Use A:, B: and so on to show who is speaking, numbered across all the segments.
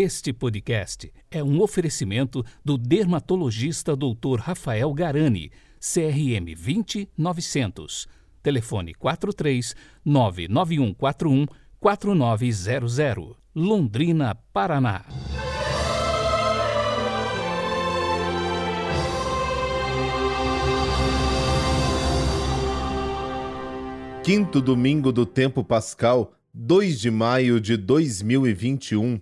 A: Este podcast é um oferecimento do dermatologista Dr. Rafael Garani, CRM 20900. Telefone 43 99141 4900. Londrina, Paraná.
B: Quinto domingo do tempo pascal, 2 de maio de 2021.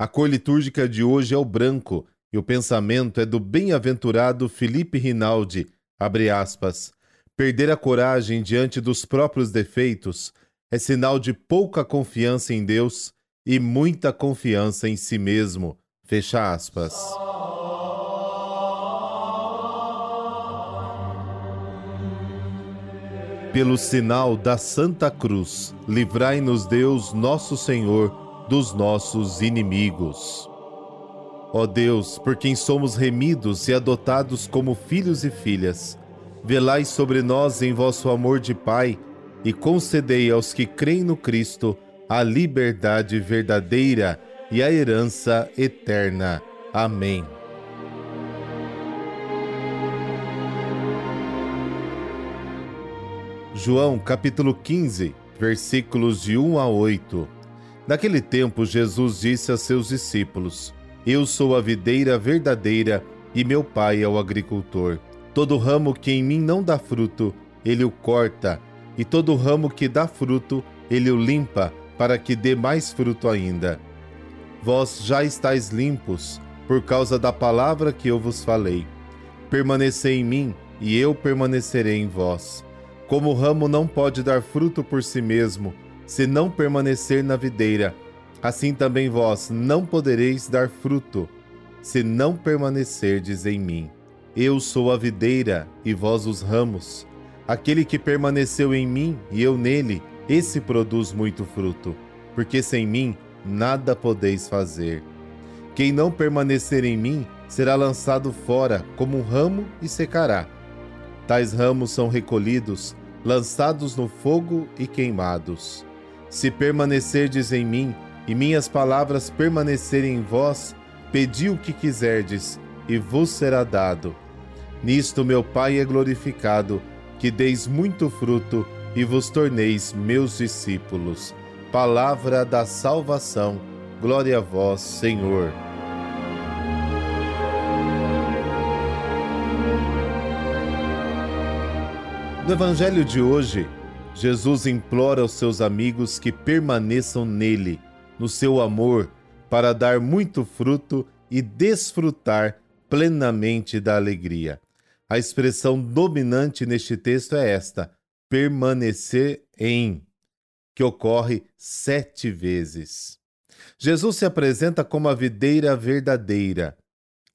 B: A cor litúrgica de hoje é o branco e o pensamento é do bem-aventurado Felipe Rinaldi, abre aspas. Perder a coragem diante dos próprios defeitos é sinal de pouca confiança em Deus e muita confiança em si mesmo. Fecha aspas. Pelo sinal da Santa Cruz, livrai-nos Deus, nosso Senhor, dos nossos inimigos. Ó Deus, por quem somos remidos e adotados como filhos e filhas, velai sobre nós em vosso amor de Pai e concedei aos que creem no Cristo a liberdade verdadeira e a herança eterna. Amém. João capítulo 15, versículos de 1 a 8. Naquele tempo, Jesus disse a seus discípulos: Eu sou a videira verdadeira e meu pai é o agricultor. Todo ramo que em mim não dá fruto, ele o corta, e todo ramo que dá fruto, ele o limpa, para que dê mais fruto ainda. Vós já estáis limpos, por causa da palavra que eu vos falei. Permanecei em mim, e eu permanecerei em vós. Como o ramo não pode dar fruto por si mesmo, se não permanecer na videira, assim também vós não podereis dar fruto, se não permanecerdes em mim. Eu sou a videira e vós os ramos. Aquele que permaneceu em mim e eu nele, esse produz muito fruto, porque sem mim nada podeis fazer. Quem não permanecer em mim será lançado fora como um ramo e secará. Tais ramos são recolhidos, lançados no fogo e queimados. Se permanecerdes em mim e minhas palavras permanecerem em vós, pedi o que quiserdes e vos será dado. Nisto meu Pai é glorificado, que deis muito fruto e vos torneis meus discípulos. Palavra da salvação. Glória a vós, Senhor. No Evangelho de hoje, Jesus implora aos seus amigos que permaneçam nele, no seu amor, para dar muito fruto e desfrutar plenamente da alegria. A expressão dominante neste texto é esta: permanecer em, que ocorre sete vezes. Jesus se apresenta como a videira verdadeira.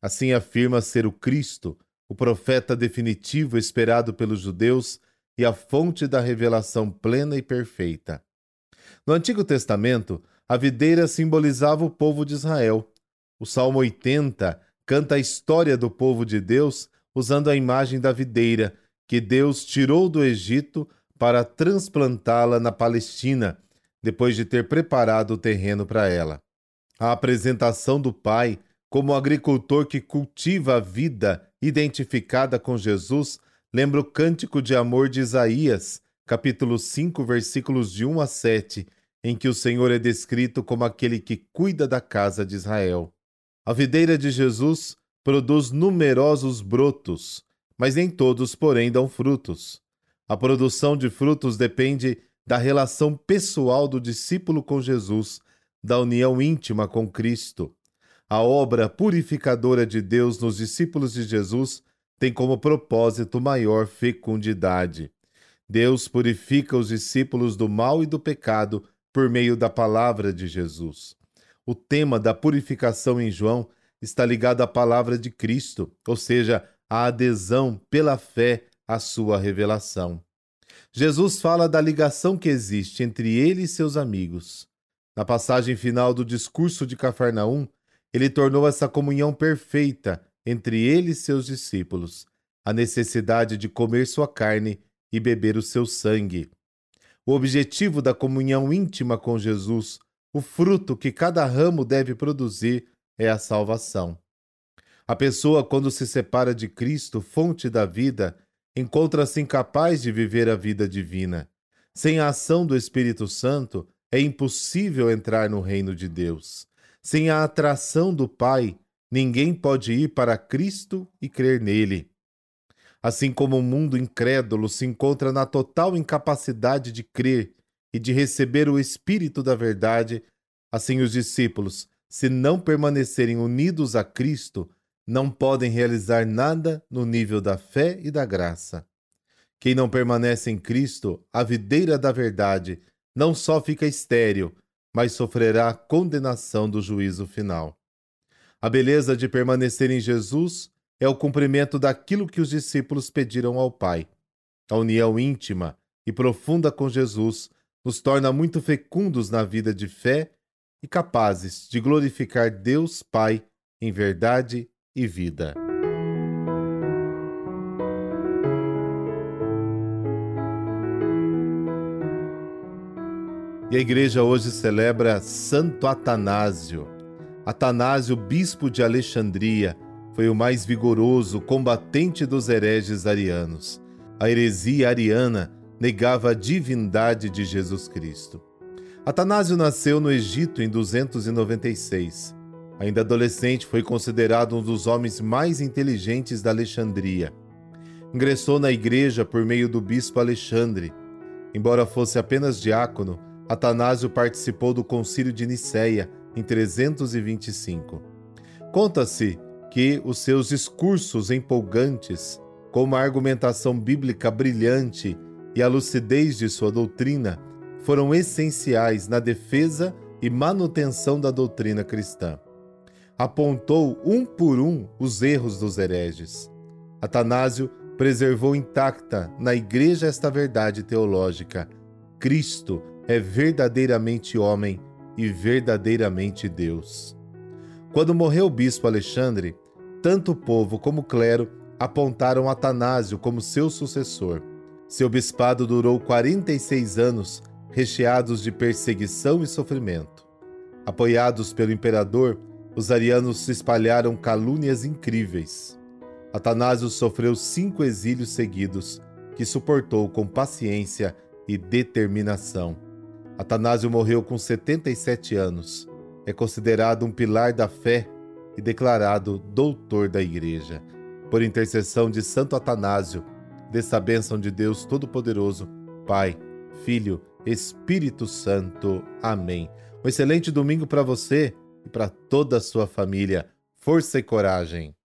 B: Assim afirma ser o Cristo, o profeta definitivo esperado pelos judeus e a fonte da revelação plena e perfeita. No Antigo Testamento, a videira simbolizava o povo de Israel. O Salmo 80 canta a história do povo de Deus usando a imagem da videira que Deus tirou do Egito para transplantá-la na Palestina, depois de ter preparado o terreno para ela. A apresentação do Pai como agricultor que cultiva a vida identificada com Jesus lembra o cântico de amor de Isaías, capítulo 5, versículos de 1 a 7, em que o Senhor é descrito como aquele que cuida da casa de Israel. A videira de Jesus produz numerosos brotos, mas nem todos, porém, dão frutos. A produção de frutos depende da relação pessoal do discípulo com Jesus, da união íntima com Cristo. A obra purificadora de Deus nos discípulos de Jesus tem como propósito maior fecundidade. Deus purifica os discípulos do mal e do pecado por meio da palavra de Jesus. O tema da purificação em João está ligado à palavra de Cristo, ou seja, à adesão pela fé à sua revelação. Jesus fala da ligação que existe entre ele e seus amigos. Na passagem final do discurso de Cafarnaum, ele tornou essa comunhão perfeita entre ele e seus discípulos a necessidade de comer sua carne e beber o seu sangue. O objetivo da comunhão íntima com Jesus, o fruto que cada ramo deve produzir é a salvação. A pessoa, quando se separa de Cristo, fonte da vida, encontra-se incapaz de viver a vida divina. Sem a ação do Espírito Santo, é impossível entrar no reino de Deus. Sem a atração do Pai, ninguém pode ir para Cristo e crer nele. Assim como o mundo incrédulo se encontra na total incapacidade de crer e de receber o Espírito da Verdade, assim os discípulos, se não permanecerem unidos a Cristo, não podem realizar nada no nível da fé e da graça. Quem não permanece em Cristo, a videira da verdade, não só fica estéril, mas sofrerá condenação do juízo final. A beleza de permanecer em Jesus é o cumprimento daquilo que os discípulos pediram ao Pai. A união íntima e profunda com Jesus nos torna muito fecundos na vida de fé e capazes de glorificar Deus Pai em verdade e vida. E a igreja hoje celebra Santo Atanásio. Atanásio, bispo de Alexandria, foi o mais vigoroso combatente dos hereges arianos. A heresia ariana negava a divindade de Jesus Cristo. Atanásio nasceu no Egito em 296. Ainda adolescente, foi considerado um dos homens mais inteligentes da Alexandria. Ingressou na igreja por meio do bispo Alexandre. Embora fosse apenas diácono, Atanásio participou do concílio de Nicéia em 325. Conta-se que os seus discursos empolgantes, com uma argumentação bíblica brilhante e a lucidez de sua doutrina, foram essenciais na defesa e manutenção da doutrina cristã. Apontou um por um os erros dos hereges. Atanásio preservou intacta na Igreja esta verdade teológica: Cristo é verdadeiramente homem e verdadeiramente Deus. Quando morreu o bispo Alexandre, tanto o povo como o clero apontaram Atanásio como seu sucessor. Seu bispado durou 46 anos, recheados de perseguição e sofrimento. Apoiados pelo imperador, os arianos se espalharam calúnias incríveis. Atanásio sofreu cinco exílios seguidos, que suportou com paciência e determinação. Atanásio morreu com 77 anos. É considerado um pilar da fé e declarado doutor da Igreja. Por intercessão de Santo Atanásio, dessa bênção de Deus Todo-Poderoso, Pai, Filho, Espírito Santo. Amém. Um excelente domingo para você e para toda a sua família. Força e coragem.